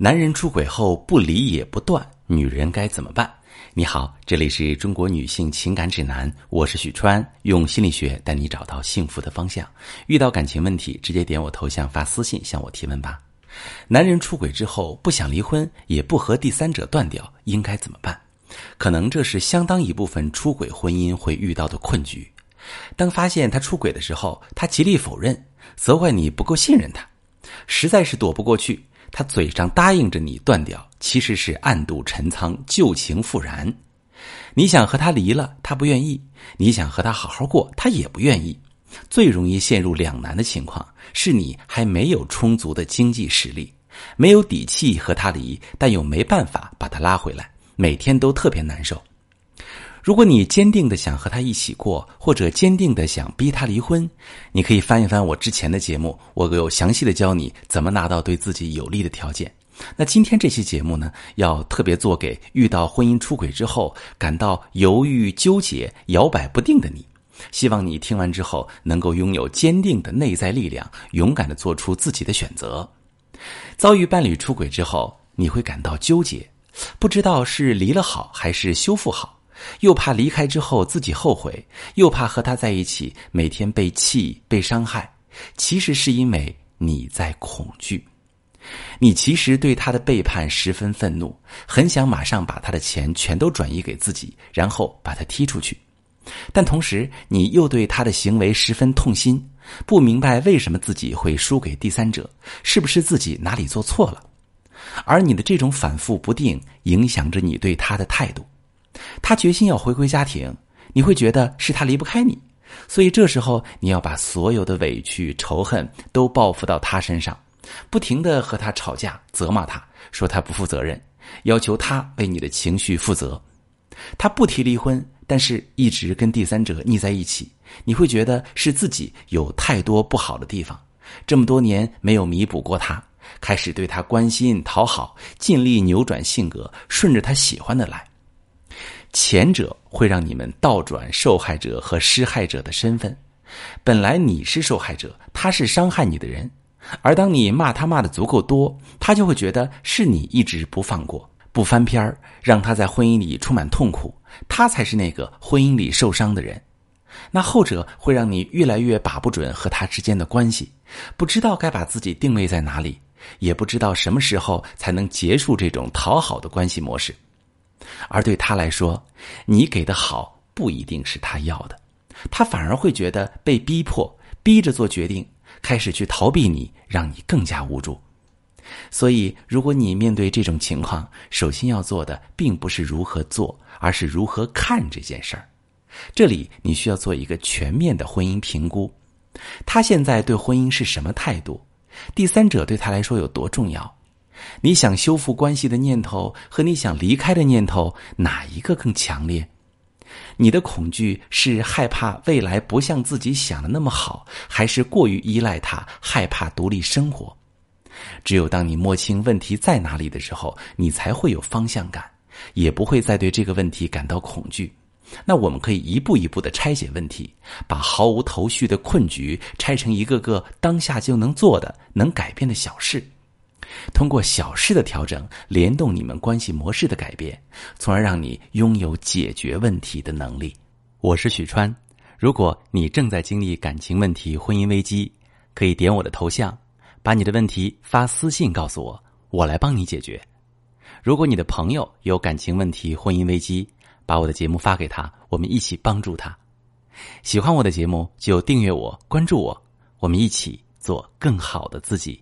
男人出轨后不离也不断，女人该怎么办？你好，这里是中国女性情感指南，我是许川，用心理学带你找到幸福的方向。遇到感情问题，直接点我头像发私信向我提问吧。男人出轨之后不想离婚，也不和第三者断掉，应该怎么办？可能这是相当一部分出轨婚姻会遇到的困局。当发现他出轨的时候，他极力否认，责怪你不够信任他，实在是躲不过去。他嘴上答应着你断掉，其实是暗度陈仓、旧情复燃。你想和他离了，他不愿意；你想和他好好过，他也不愿意。最容易陷入两难的情况是你还没有充足的经济实力，没有底气和他离，但又没办法把他拉回来，每天都特别难受。如果你坚定的想和他一起过，或者坚定的想逼他离婚，你可以翻一翻我之前的节目，我有详细的教你怎么拿到对自己有利的条件。那今天这期节目呢，要特别做给遇到婚姻出轨之后感到犹豫、纠结、摇摆不定的你。希望你听完之后能够拥有坚定的内在力量，勇敢的做出自己的选择。遭遇伴侣出轨之后，你会感到纠结，不知道是离了好还是修复好。又怕离开之后自己后悔，又怕和他在一起每天被气被伤害。其实是因为你在恐惧，你其实对他的背叛十分愤怒，很想马上把他的钱全都转移给自己，然后把他踢出去。但同时你又对他的行为十分痛心，不明白为什么自己会输给第三者，是不是自己哪里做错了？而你的这种反复不定，影响着你对他的态度。他决心要回归家庭，你会觉得是他离不开你，所以这时候你要把所有的委屈、仇恨都报复到他身上，不停的和他吵架、责骂他，说他不负责任，要求他为你的情绪负责。他不提离婚，但是一直跟第三者腻在一起，你会觉得是自己有太多不好的地方，这么多年没有弥补过他，开始对他关心讨好，尽力扭转性格，顺着他喜欢的来。前者会让你们倒转受害者和施害者的身份，本来你是受害者，他是伤害你的人，而当你骂他骂的足够多，他就会觉得是你一直不放过、不翻篇儿，让他在婚姻里充满痛苦，他才是那个婚姻里受伤的人。那后者会让你越来越把不准和他之间的关系，不知道该把自己定位在哪里，也不知道什么时候才能结束这种讨好的关系模式。而对他来说，你给的好不一定是他要的，他反而会觉得被逼迫、逼着做决定，开始去逃避你，让你更加无助。所以，如果你面对这种情况，首先要做的并不是如何做，而是如何看这件事儿。这里你需要做一个全面的婚姻评估，他现在对婚姻是什么态度？第三者对他来说有多重要？你想修复关系的念头和你想离开的念头，哪一个更强烈？你的恐惧是害怕未来不像自己想的那么好，还是过于依赖他，害怕独立生活？只有当你摸清问题在哪里的时候，你才会有方向感，也不会再对这个问题感到恐惧。那我们可以一步一步的拆解问题，把毫无头绪的困局拆成一个个当下就能做的、能改变的小事。通过小事的调整，联动你们关系模式的改变，从而让你拥有解决问题的能力。我是许川，如果你正在经历感情问题、婚姻危机，可以点我的头像，把你的问题发私信告诉我，我来帮你解决。如果你的朋友有感情问题、婚姻危机，把我的节目发给他，我们一起帮助他。喜欢我的节目就订阅我、关注我，我们一起做更好的自己。